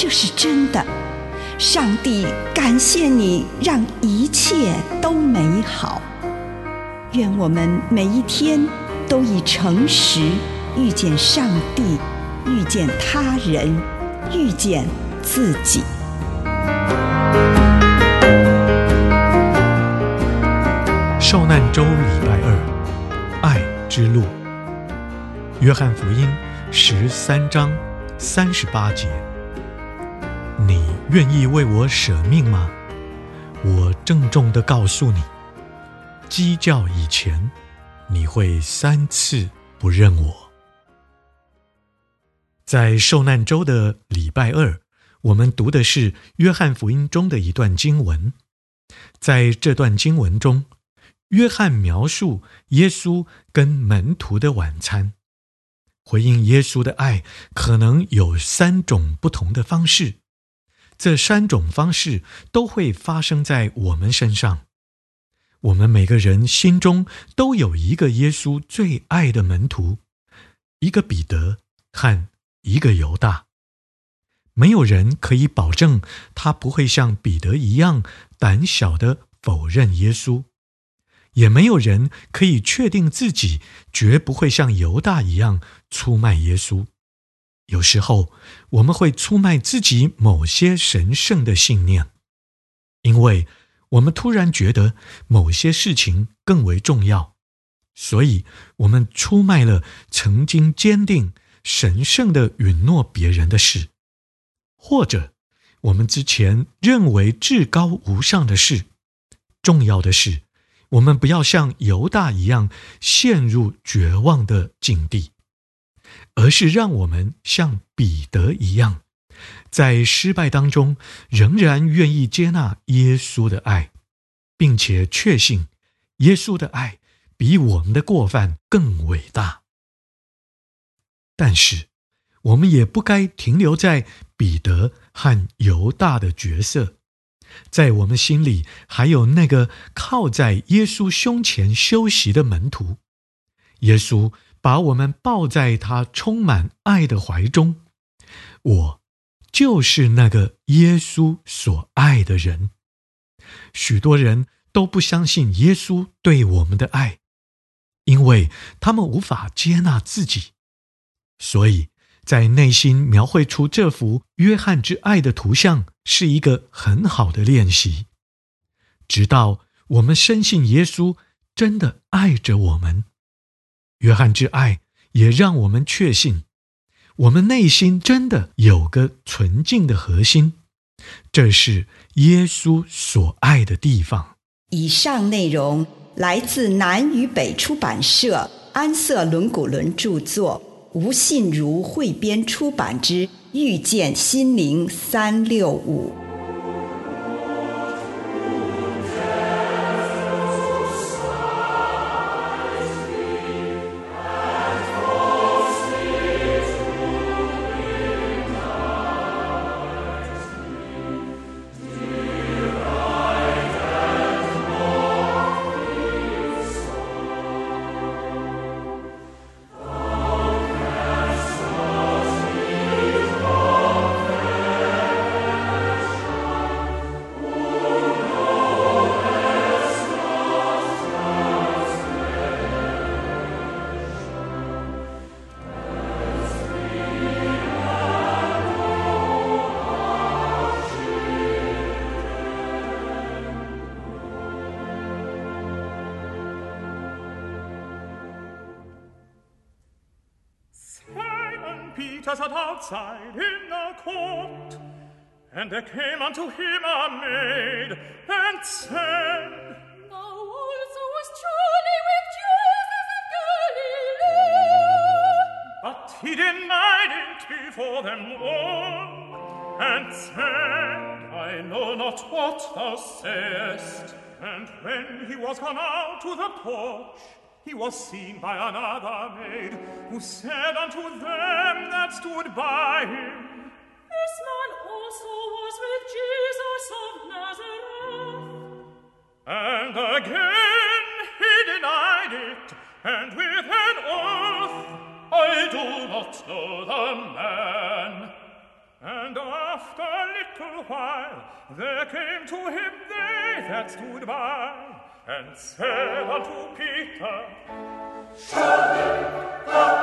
这是真的。上帝感谢你，让一切都美好。愿我们每一天都以诚实遇见上帝，遇见他人，遇见自己。受难周礼拜二，爱之路。约翰福音十三章三十八节：你愿意为我舍命吗？我郑重地告诉你，鸡叫以前，你会三次不认我。在受难周的礼拜二，我们读的是约翰福音中的一段经文，在这段经文中。约翰描述耶稣跟门徒的晚餐，回应耶稣的爱可能有三种不同的方式，这三种方式都会发生在我们身上。我们每个人心中都有一个耶稣最爱的门徒，一个彼得和一个犹大。没有人可以保证他不会像彼得一样胆小的否认耶稣。也没有人可以确定自己绝不会像犹大一样出卖耶稣。有时候，我们会出卖自己某些神圣的信念，因为我们突然觉得某些事情更为重要，所以我们出卖了曾经坚定神圣的允诺别人的事，或者我们之前认为至高无上的事、重要的事。我们不要像犹大一样陷入绝望的境地，而是让我们像彼得一样，在失败当中仍然愿意接纳耶稣的爱，并且确信耶稣的爱比我们的过犯更伟大。但是，我们也不该停留在彼得和犹大的角色。在我们心里，还有那个靠在耶稣胸前休息的门徒。耶稣把我们抱在他充满爱的怀中。我就是那个耶稣所爱的人。许多人都不相信耶稣对我们的爱，因为他们无法接纳自己，所以。在内心描绘出这幅约翰之爱的图像，是一个很好的练习。直到我们深信耶稣真的爱着我们，约翰之爱也让我们确信，我们内心真的有个纯净的核心，这是耶稣所爱的地方。以上内容来自南与北出版社安瑟伦古伦著作。吴信如汇编出版之《遇见心灵三六五》。Sat outside in the court, and there came unto him a maid, and said, Thou also was truly with Jesus of Galilee. he denied it before them all, and said, I know not what thou sayest. And when he was gone out to the porch, he was seen by another maid, who said unto them that stood by him, This man also was with Jesus of Nazareth. And again he denied it, and with an oath, I do not know the man. And after a little while there came to him they that stood by, and said unto Peter, And then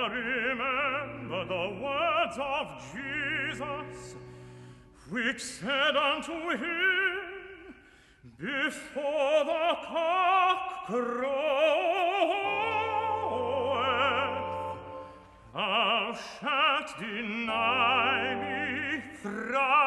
Peter remembered the words of Jesus, which said unto him, Before the cock croweth, thou shalt deny me thrice.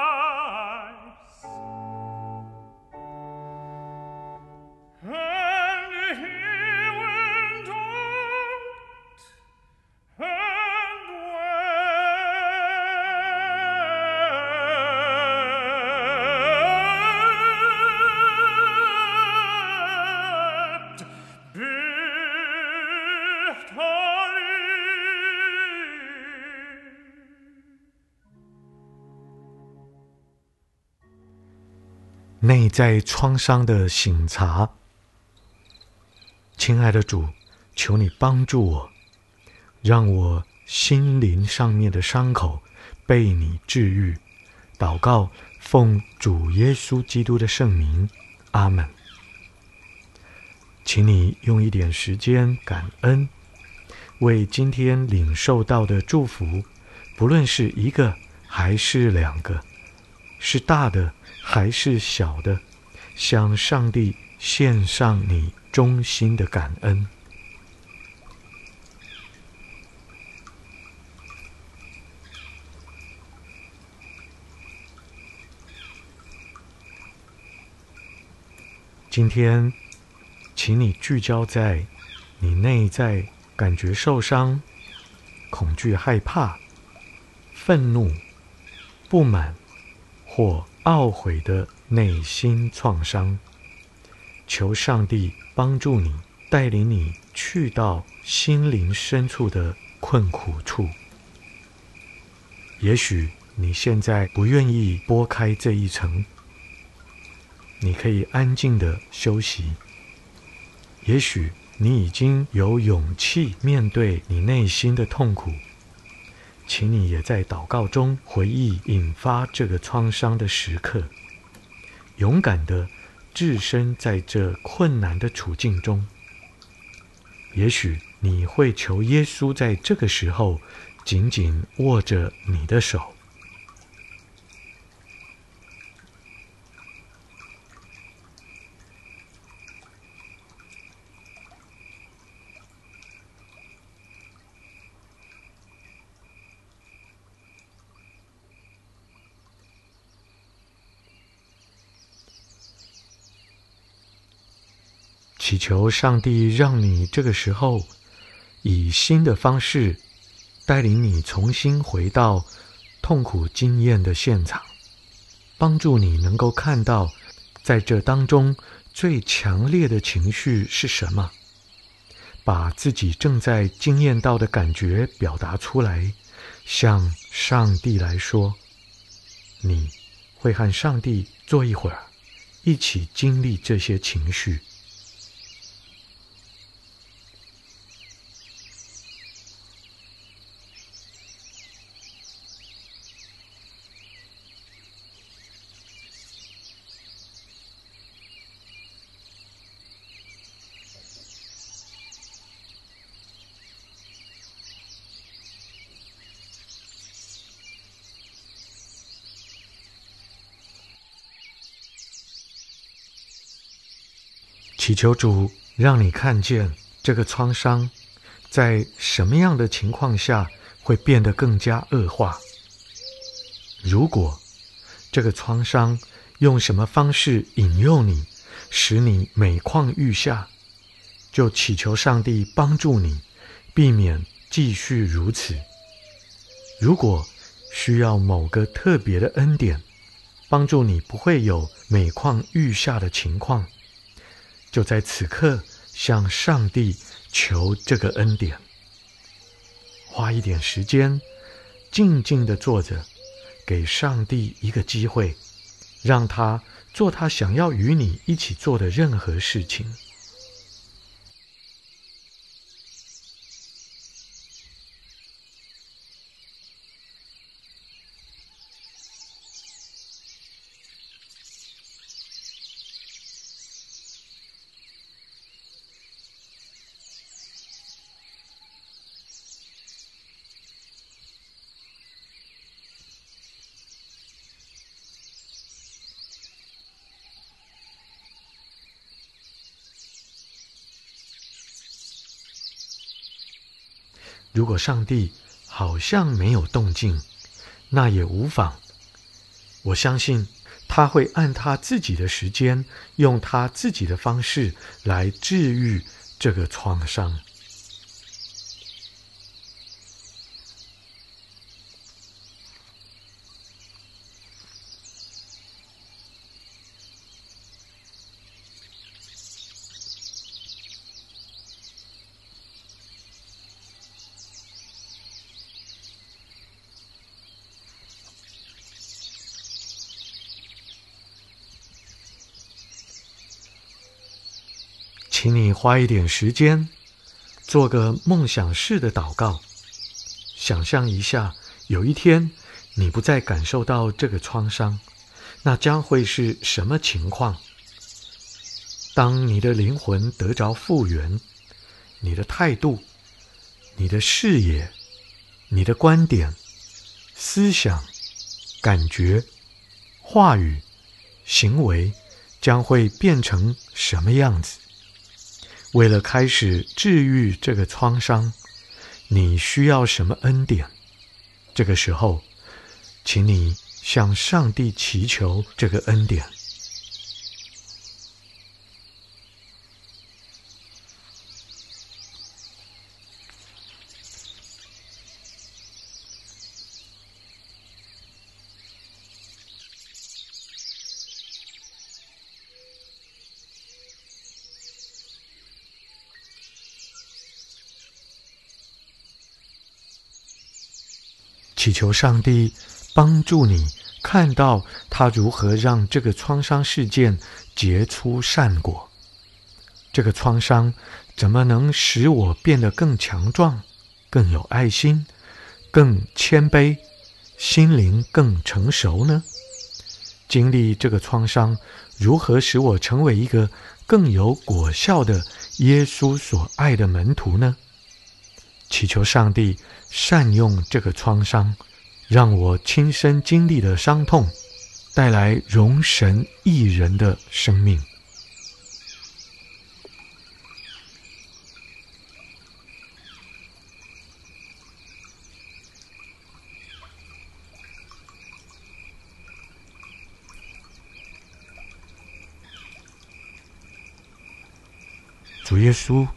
内在创伤的醒察，亲爱的主，求你帮助我，让我心灵上面的伤口被你治愈。祷告，奉主耶稣基督的圣名，阿门。请你用一点时间感恩，为今天领受到的祝福，不论是一个还是两个，是大的还是小的，向上帝献上你衷心的感恩。今天，请你聚焦在你内在感觉受伤、恐惧、害怕、愤怒、不满或懊悔的内心创伤。求上帝帮助你，带领你去到心灵深处的困苦处。也许你现在不愿意拨开这一层。你可以安静的休息。也许你已经有勇气面对你内心的痛苦，请你也在祷告中回忆引发这个创伤的时刻，勇敢的置身在这困难的处境中。也许你会求耶稣在这个时候紧紧握着你的手。祈求上帝让你这个时候以新的方式带领你重新回到痛苦经验的现场，帮助你能够看到在这当中最强烈的情绪是什么，把自己正在经验到的感觉表达出来，向上帝来说，你会和上帝坐一会儿，一起经历这些情绪。祈求主让你看见这个创伤在什么样的情况下会变得更加恶化。如果这个创伤用什么方式引诱你，使你每况愈下，就祈求上帝帮助你，避免继续如此。如果需要某个特别的恩典，帮助你不会有每况愈下的情况，就在此刻向上帝求这个恩典。花一点时间，静静的坐着，给上帝一个机会，让他做他想要与你一起做的任何事情。如果上帝好像没有动静，那也无妨。我相信他会按他自己的时间，用他自己的方式来治愈这个创伤。请你花一点时间，做个梦想式的祷告，想象一下，有一天你不再感受到这个创伤，那将会是什么情况？当你的灵魂得着复原，你的态度、你的视野、你的观点、思想、感觉、话语、行为，将会变成什么样子？为了开始治愈这个创伤，你需要什么恩典？这个时候，请你向上帝祈求这个恩典。求上帝帮助你看到他如何让这个创伤事件结出善果。这个创伤怎么能使我变得更强壮、更有爱心、更谦卑、心灵更成熟呢？经历这个创伤，如何使我成为一个更有果效的耶稣所爱的门徒呢？祈求上帝善用这个创伤，让我亲身经历的伤痛，带来荣神益人的生命。主耶稣。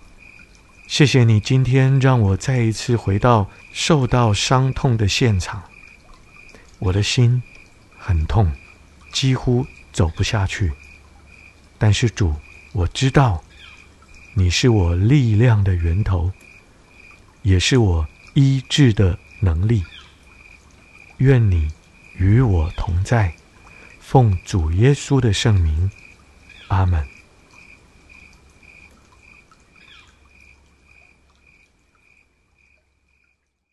谢谢你今天让我再一次回到受到伤痛的现场，我的心很痛，几乎走不下去。但是主，我知道你是我力量的源头，也是我医治的能力。愿你与我同在，奉主耶稣的圣名，阿门。